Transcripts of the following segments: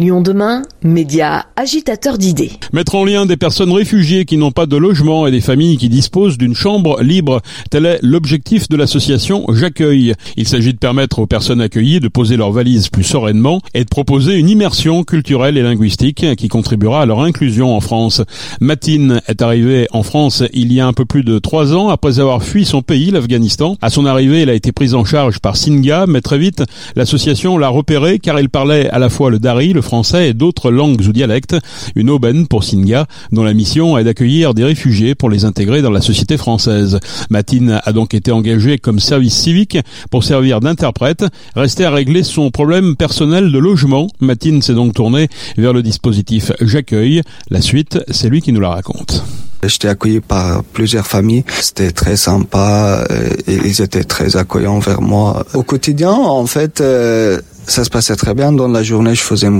Lyon demain, média agitateur d'idées. Mettre en lien des personnes réfugiées qui n'ont pas de logement et des familles qui disposent d'une chambre libre, tel est l'objectif de l'association J'accueille. Il s'agit de permettre aux personnes accueillies de poser leurs valises plus sereinement et de proposer une immersion culturelle et linguistique qui contribuera à leur inclusion en France. Matine est arrivée en France il y a un peu plus de trois ans après avoir fui son pays, l'Afghanistan. À son arrivée, elle a été prise en charge par Singa, mais très vite, l'association l'a repérée car elle parlait à la fois le dari, le français et d'autres langues ou dialectes, une aubaine pour Singa, dont la mission est d'accueillir des réfugiés pour les intégrer dans la société française. Matine a donc été engagée comme service civique pour servir d'interprète, restait à régler son problème personnel de logement. Matine s'est donc tournée vers le dispositif J'accueille. La suite, c'est lui qui nous la raconte. J'étais accueilli par plusieurs familles. C'était très sympa. Euh, et ils étaient très accueillants vers moi. Au quotidien, en fait, euh, ça se passait très bien. Dans la journée, je faisais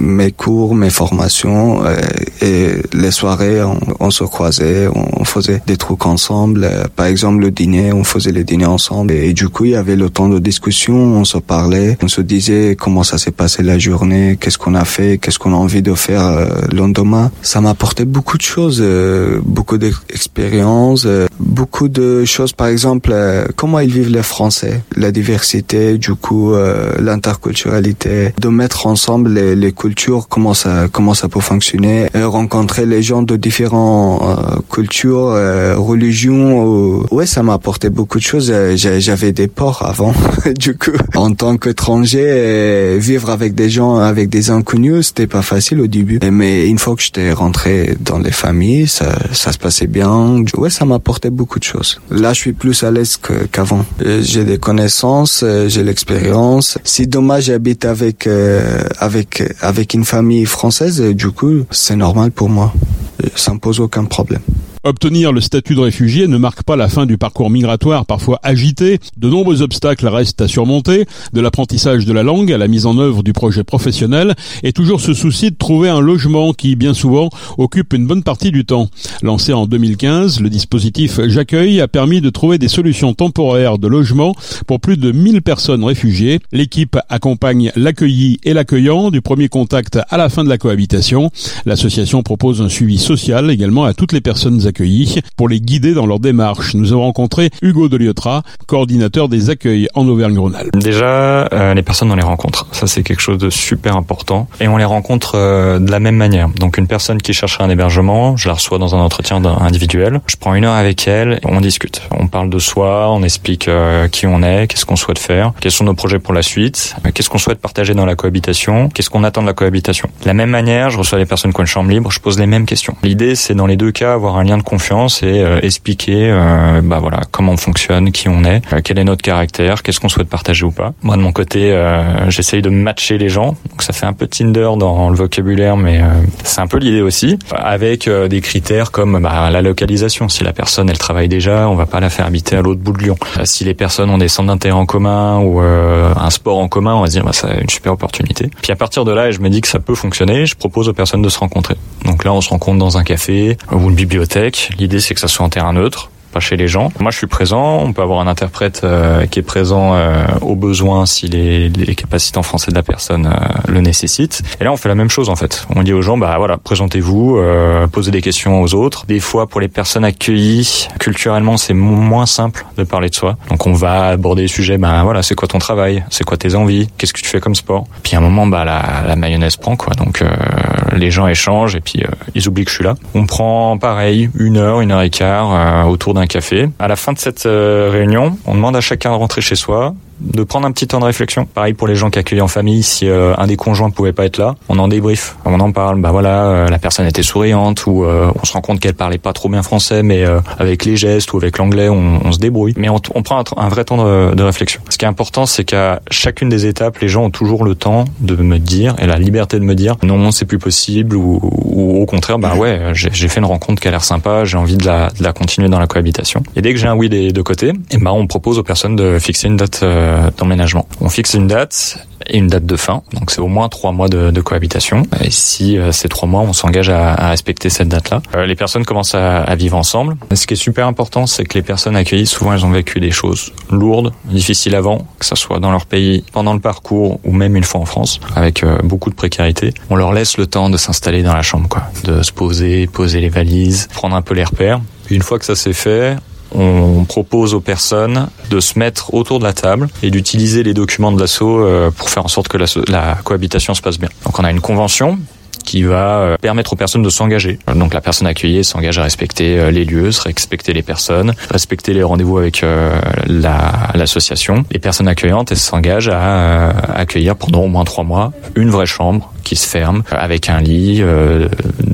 mes cours, mes formations euh, et les soirées, on, se croisait, on, faisait des trucs ensemble. Euh, par exemple, le dîner, on faisait les dîners ensemble et, du coup, il y avait le temps de discussion, on se parlait, on se disait comment ça s'est passé la journée, qu'est-ce qu'on a fait, qu'est-ce qu'on a envie de faire euh, le lendemain. Ça m'a apporté beaucoup de choses, beaucoup d'expériences, beaucoup de choses. Par exemple, comment ils vivent les Français, la diversité, du coup, l'interculturalité, de mettre ensemble les, les culture, comment ça comment ça peut fonctionner, euh, rencontrer les gens de différentes euh, cultures, euh, religions. Ouais, ça m'a apporté beaucoup de choses. J'avais des ports avant, du coup, en tant qu'étranger, vivre avec des gens, avec des inconnus, c'était pas facile au début. Mais une fois que j'étais rentré dans les familles, ça, ça se passait bien. Ouais, ça m'a apporté beaucoup de choses. Là, je suis plus à l'aise qu'avant. J'ai des connaissances, j'ai l'expérience. Si dommage, j'habite avec avec avec avec une famille française, et du coup, c'est normal pour moi. Ça me pose aucun problème. Obtenir le statut de réfugié ne marque pas la fin du parcours migratoire parfois agité. De nombreux obstacles restent à surmonter, de l'apprentissage de la langue à la mise en œuvre du projet professionnel, et toujours ce souci de trouver un logement qui, bien souvent, occupe une bonne partie du temps. Lancé en 2015, le dispositif J'accueille a permis de trouver des solutions temporaires de logement pour plus de 1000 personnes réfugiées. L'équipe accompagne l'accueilli et l'accueillant du premier contact à la fin de la cohabitation. L'association propose un suivi social également à toutes les personnes pour les guider dans leur démarche. Nous avons rencontré Hugo Deliotra, coordinateur des accueils en Auvergne-Rhône-Alpes. Déjà, euh, les personnes, on les rencontre. Ça, c'est quelque chose de super important. Et on les rencontre euh, de la même manière. Donc, une personne qui cherche un hébergement, je la reçois dans un entretien individuel. Je prends une heure avec elle, on discute. On parle de soi, on explique euh, qui on est, qu'est-ce qu'on souhaite faire, quels sont nos projets pour la suite, qu'est-ce qu'on souhaite partager dans la cohabitation, qu'est-ce qu'on attend de la cohabitation. De la même manière, je reçois les personnes qui ont une chambre libre, je pose les mêmes questions. L'idée, c'est dans les deux cas avoir un lien confiance et euh, expliquer euh, bah voilà comment on fonctionne, qui on est, euh, quel est notre caractère, qu'est-ce qu'on souhaite partager ou pas. Moi de mon côté, j'essaye de matcher les gens. Donc ça fait un peu Tinder dans le vocabulaire, mais c'est un peu l'idée aussi, avec des critères comme bah, la localisation. Si la personne elle travaille déjà, on va pas la faire habiter à l'autre bout de Lyon. Si les personnes ont des centres d'intérêt en commun ou un sport en commun, on va se dire bah, c'est une super opportunité. Puis à partir de là, je me dis que ça peut fonctionner. Je propose aux personnes de se rencontrer. Donc là, on se rencontre dans un café ou une bibliothèque L'idée, c'est que ça soit en terrain neutre pas chez les gens. Moi, je suis présent. On peut avoir un interprète euh, qui est présent euh, au besoin si les, capacités en français de la personne euh, le nécessitent. Et là, on fait la même chose en fait. On dit aux gens, bah voilà, présentez-vous, posez des questions aux autres. Des fois, pour les personnes accueillies, culturellement, c'est moins simple de parler de soi. Donc, on va aborder les sujets. Bah voilà, c'est quoi ton travail? C'est quoi tes envies? Qu'est-ce que tu fais comme sport? Puis à un moment, bah la, la mayonnaise prend quoi. Donc, les gens échangent et puis ils oublient que je suis là. On prend pareil une heure, une heure et quart autour d'un un café. À la fin de cette euh, réunion, on demande à chacun de rentrer chez soi, de prendre un petit temps de réflexion. Pareil pour les gens qui accueillent en famille, si euh, un des conjoints pouvait pas être là, on en débrief, on en parle. Bah voilà, euh, la personne était souriante ou euh, on se rend compte qu'elle parlait pas trop bien français, mais avec les gestes ou avec l'anglais, on, on, se débrouille. Mais on, on prend un, vrai temps de, de, réflexion. Ce qui est important, c'est qu'à chacune des étapes, les gens ont toujours le temps de me dire et la liberté de me dire non, c'est plus possible ou, ou, au contraire, bah ouais, j'ai fait une rencontre qui a l'air sympa, j'ai envie de la, de la continuer dans la cohabitation. Et dès que j'ai un oui des deux côtés, et eh ben on propose aux personnes de fixer une date d'emménagement. On fixe une date et une date de fin. Donc c'est au moins trois mois de, cohabitation. Et si euh, ces trois mois, on s'engage à, respecter cette date-là. Euh, les personnes commencent à, vivre ensemble. Ce qui est super important, c'est que les personnes accueillies, souvent, elles ont vécu des choses lourdes, difficiles avant, que ce soit dans leur pays, pendant le parcours ou même une fois en France, avec euh, beaucoup de précarité. On leur laisse le temps de s'installer dans la chambre, quoi, de se poser, poser les valises, prendre un peu les repères. Une fois que ça s'est fait, on propose aux personnes de se mettre autour de la table et d'utiliser les documents de l'assaut euh, pour faire en sorte que la, la cohabitation se passe bien. Donc on a une convention qui va euh, permettre aux personnes de s'engager. Donc la personne accueillie s'engage à respecter euh, les lieux, respecter les personnes, respecter les rendez-vous avec l'association. La, les personnes accueillantes, s'engagent à accueillir pendant au moins trois mois une vraie chambre qui se ferme avec un lit, euh,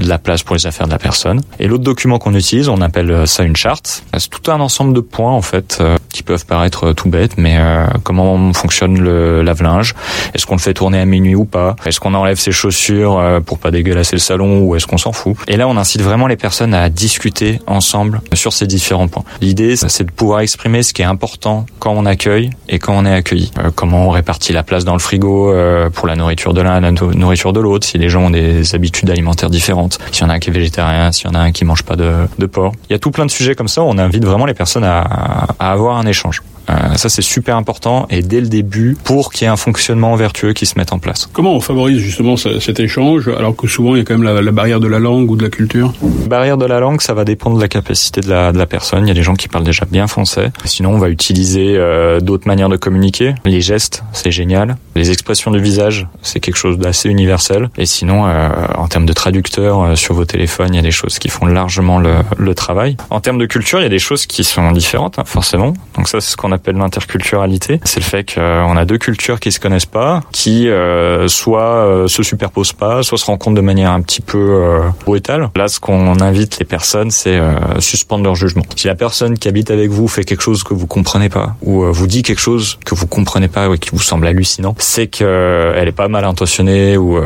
de la place pour les affaires de la personne. Et l'autre document qu'on utilise, on appelle ça une charte. C'est tout un ensemble de points en fait euh, qui peuvent paraître tout bêtes, mais euh, comment fonctionne le lave-linge? Est-ce qu'on le fait tourner à minuit ou pas? Est-ce qu'on enlève ses chaussures euh, pour pas dégueulasser le salon ou est-ce qu'on s'en fout Et là, on incite vraiment les personnes à discuter ensemble sur ces différents points. L'idée, c'est de pouvoir exprimer ce qui est important quand on accueille et quand on est accueilli. Euh, comment on répartit la place dans le frigo pour la nourriture de l'un, la nourriture de l'autre, si les gens ont des habitudes alimentaires différentes, s'il y en a un qui est végétarien, s'il y en a un qui mange pas de, porc. Il y a tout plein de sujets comme ça, on invite vraiment les personnes à avoir un échange. Euh, ça, c'est super important et dès le début pour qu'il y ait un fonctionnement vertueux qui se mette en place. Comment on favorise justement cet échange alors que souvent il y a quand même la, la barrière de la langue ou de la culture? Barrière de la langue, ça va dépendre de la capacité de la, de la personne. Il y a des gens qui parlent déjà bien français. Sinon, on va utiliser euh, d'autres manières de communiquer. Les gestes, c'est génial. Les expressions du visage, c'est quelque chose d'assez universel. Et sinon, euh, en termes de traducteurs euh, sur vos téléphones, il y a des choses qui font largement le, le travail. En termes de culture, il y a des choses qui sont différentes, hein, forcément. Donc ça, c'est ce qu'on appelle l'interculturalité. C'est le fait qu'on a deux cultures qui se connaissent pas, qui euh, soit euh, se superposent pas, soit se rencontrent de manière un petit peu euh, brutale. Là, ce qu'on invite les personnes, c'est euh, suspendre leur jugement. Si la personne qui habite avec vous fait quelque chose que vous comprenez pas, ou vous dit quelque chose que vous comprenez pas ou qui vous semble hallucinant, c'est qu'elle est pas mal intentionnée ou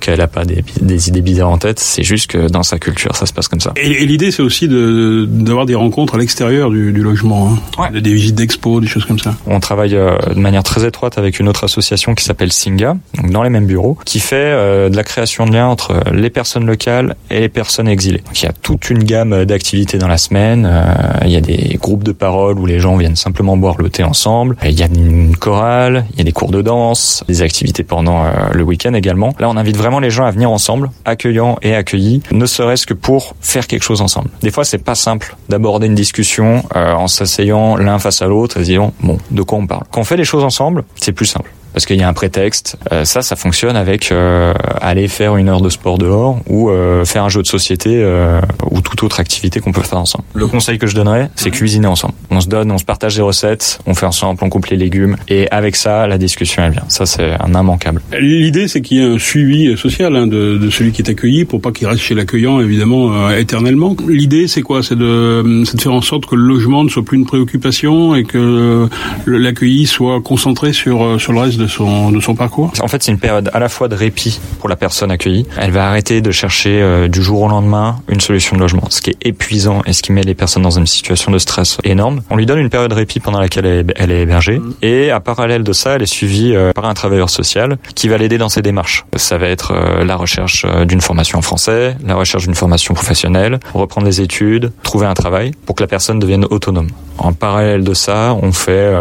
qu'elle a pas des, des, idées bizarres en tête. C'est juste que dans sa culture, ça se passe comme ça. Et, et l'idée, c'est aussi d'avoir de, des rencontres à l'extérieur du, du, logement, hein. ouais. des visites d'expo, des choses comme ça. On travaille euh, de manière très étroite avec une autre association qui s'appelle Singa, donc dans les mêmes bureaux, qui fait euh, de la création de liens entre les personnes locales et les personnes exilées. Donc il y a toute une gamme d'activités dans la semaine. Euh, il y a des groupes de parole où les gens viennent simplement boire le thé ensemble. Il y a une chorale, il y a des cours de danse, des activités pendant le week-end également. Là, on invite vraiment les gens à venir ensemble, accueillants et accueillis, ne serait-ce que pour faire quelque chose ensemble. Des fois, c'est pas simple d'aborder une discussion en s'asseyant l'un face à l'autre disant bon, de quoi on parle. Quand on fait les choses ensemble, c'est plus simple parce qu'il y a un prétexte. Euh, ça, ça fonctionne avec euh, aller faire une heure de sport dehors ou euh, faire un jeu de société euh, ou toute autre activité qu'on peut faire ensemble. Le conseil que je donnerais, c'est cuisiner ensemble. On se donne, on se partage des recettes, on fait ensemble, on coupe les légumes et avec ça, la discussion elle vient. Ça, c'est un immanquable. L'idée, c'est qu'il y ait un suivi social hein, de, de, celui qui est accueilli pour pas qu'il reste chez l'accueillant évidemment éternellement. L'idée, c'est quoi? C'est de, de faire en sorte que le logement ne soit plus une préoccupation et que l'accueilli soit concentré sur sur le reste de son, de son parcours? En fait, c'est une période à la fois de répit pour la personne accueillie. Elle va arrêter de chercher euh, du jour au lendemain une solution de logement, ce qui est épuisant et ce qui met les personnes dans une situation de stress énorme. On lui donne une période de répit pendant laquelle elle est, elle est hébergée mmh. et à parallèle de ça, elle est suivie euh, par un travailleur social qui va l'aider dans ses démarches. Ça va être euh, la recherche d'une formation en français, la recherche d'une formation professionnelle, reprendre des études, trouver un travail pour que la personne devienne autonome. En parallèle de ça, on fait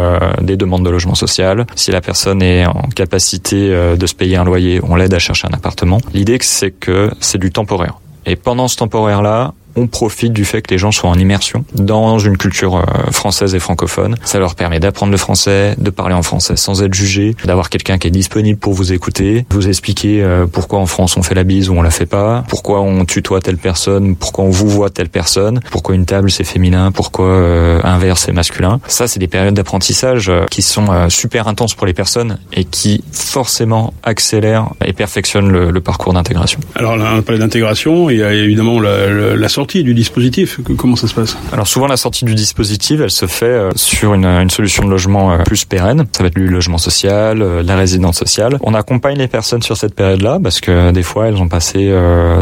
des demandes de logement social. Si la personne est en capacité euh, de se payer un loyer, on l'aide à chercher un appartement. L'idée, c'est que c'est du temporaire. Et pendant ce temporaire-là, on profite du fait que les gens soient en immersion dans une culture euh, française et francophone. Ça leur permet d'apprendre le français, de parler en français sans être jugé, d'avoir quelqu'un qui est disponible pour vous écouter, vous expliquer euh, pourquoi en France on fait la bise ou on la fait pas, pourquoi on tutoie telle personne, pourquoi on vous voit telle personne, pourquoi une table c'est féminin, pourquoi euh, un verre c'est masculin. Ça c'est des périodes d'apprentissage qui sont super intenses pour les personnes et qui forcément accélèrent et perfectionnent le, parcours d'intégration. Alors on parle d'intégration, il y a évidemment la, la, la sortie du dispositif. Comment ça se passe Alors souvent la sortie du dispositif, elle se fait euh, sur une, une solution de logement euh, plus pérenne. Ça va être le logement social, la résidence sociale. On accompagne les personnes sur cette période-là parce que des fois elles ont passé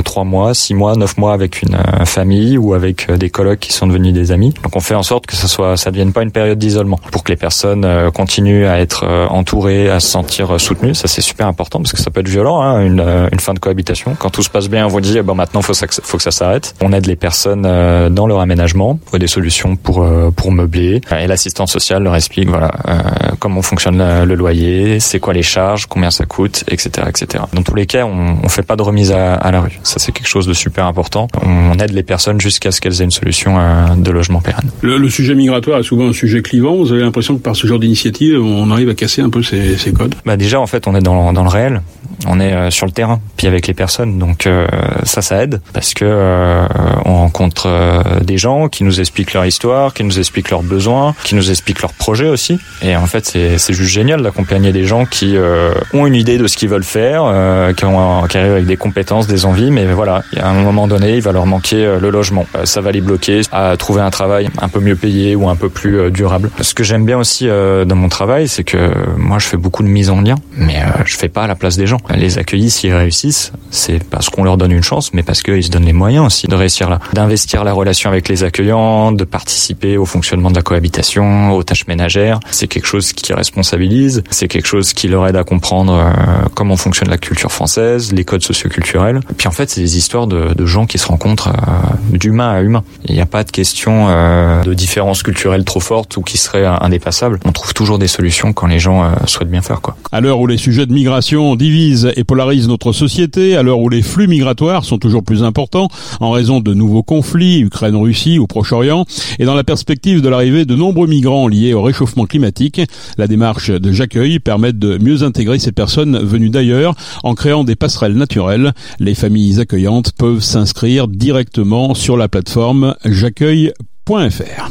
trois mois, six mois, neuf mois avec une famille ou avec des colocs qui sont devenus des amis. Donc on fait en sorte que ça soit, ça devienne pas une période d'isolement pour que les personnes continuent à être entourées, à se sentir soutenues. Ça c'est super important parce que ça peut être violent, hein, une, une fin de cohabitation. Quand tout se passe bien, on vous dit eh ben maintenant faut faut que ça s'arrête. On aide les personnes euh, dans leur aménagement, voit des solutions pour euh, pour meubler. Et l'assistance sociale leur explique voilà euh, comment fonctionne le loyer, c'est quoi les charges, combien ça coûte, etc., etc. Dans tous les cas, on, on fait pas de remise à, à la rue. Ça c'est quelque chose de super important. On aide les personnes jusqu'à ce qu'elles aient une solution de logement pérenne. Le, le, sujet migratoire est souvent un sujet clivant. Vous avez l'impression que par ce genre d'initiative, on arrive à casser un peu ces, ces codes? Bah déjà en fait, on est dans dans le réel on est euh, sur le terrain, puis avec les personnes. Donc euh, ça, ça aide parce que euh, on rencontre des gens qui nous expliquent leur histoire, qui nous expliquent leurs besoins, qui nous expliquent leurs projets aussi. Et en fait, c'est juste génial d'accompagner des gens qui ont une idée de ce qu'ils veulent faire, qui, ont, qui arrivent avec des compétences, des envies, mais voilà, à un moment donné, il va leur manquer le logement. ça va les bloquer à trouver un travail un peu mieux payé ou un peu plus durable. Ce que j'aime bien aussi dans mon travail, c'est que moi, je fais beaucoup de mise en lien, mais je fais pas à la place des gens les accueillis s'ils réussissent, c'est parce qu'on leur donne une chance, mais parce qu'ils se donnent les moyens aussi de réussir là, d'investir la relation avec les accueillants, de participer au fonctionnement de la cohabitation, aux tâches ménagères. C'est quelque chose qui responsabilise, c'est quelque chose qui leur aide à comprendre euh, comment fonctionne la culture française, les codes socioculturels. Puis en fait, c'est des histoires de, gens qui se rencontrent euh, d'humain à humain. Il n'y a pas de question euh, de différence culturelle trop forte ou qui serait indépassable. On trouve toujours des solutions quand les gens souhaitent bien faire. Quoi. À l'heure où les sujets de migration divisent et polarise notre société à l'heure où les flux migratoires sont toujours plus importants en raison de nouveaux conflits, Ukraine-Russie ou Proche-Orient, et dans la perspective de l'arrivée de nombreux migrants liés au réchauffement climatique, la démarche de J'accueille permet de mieux intégrer ces personnes venues d'ailleurs en créant des passerelles naturelles. Les familles accueillantes peuvent s'inscrire directement sur la plateforme j'accueille.fr.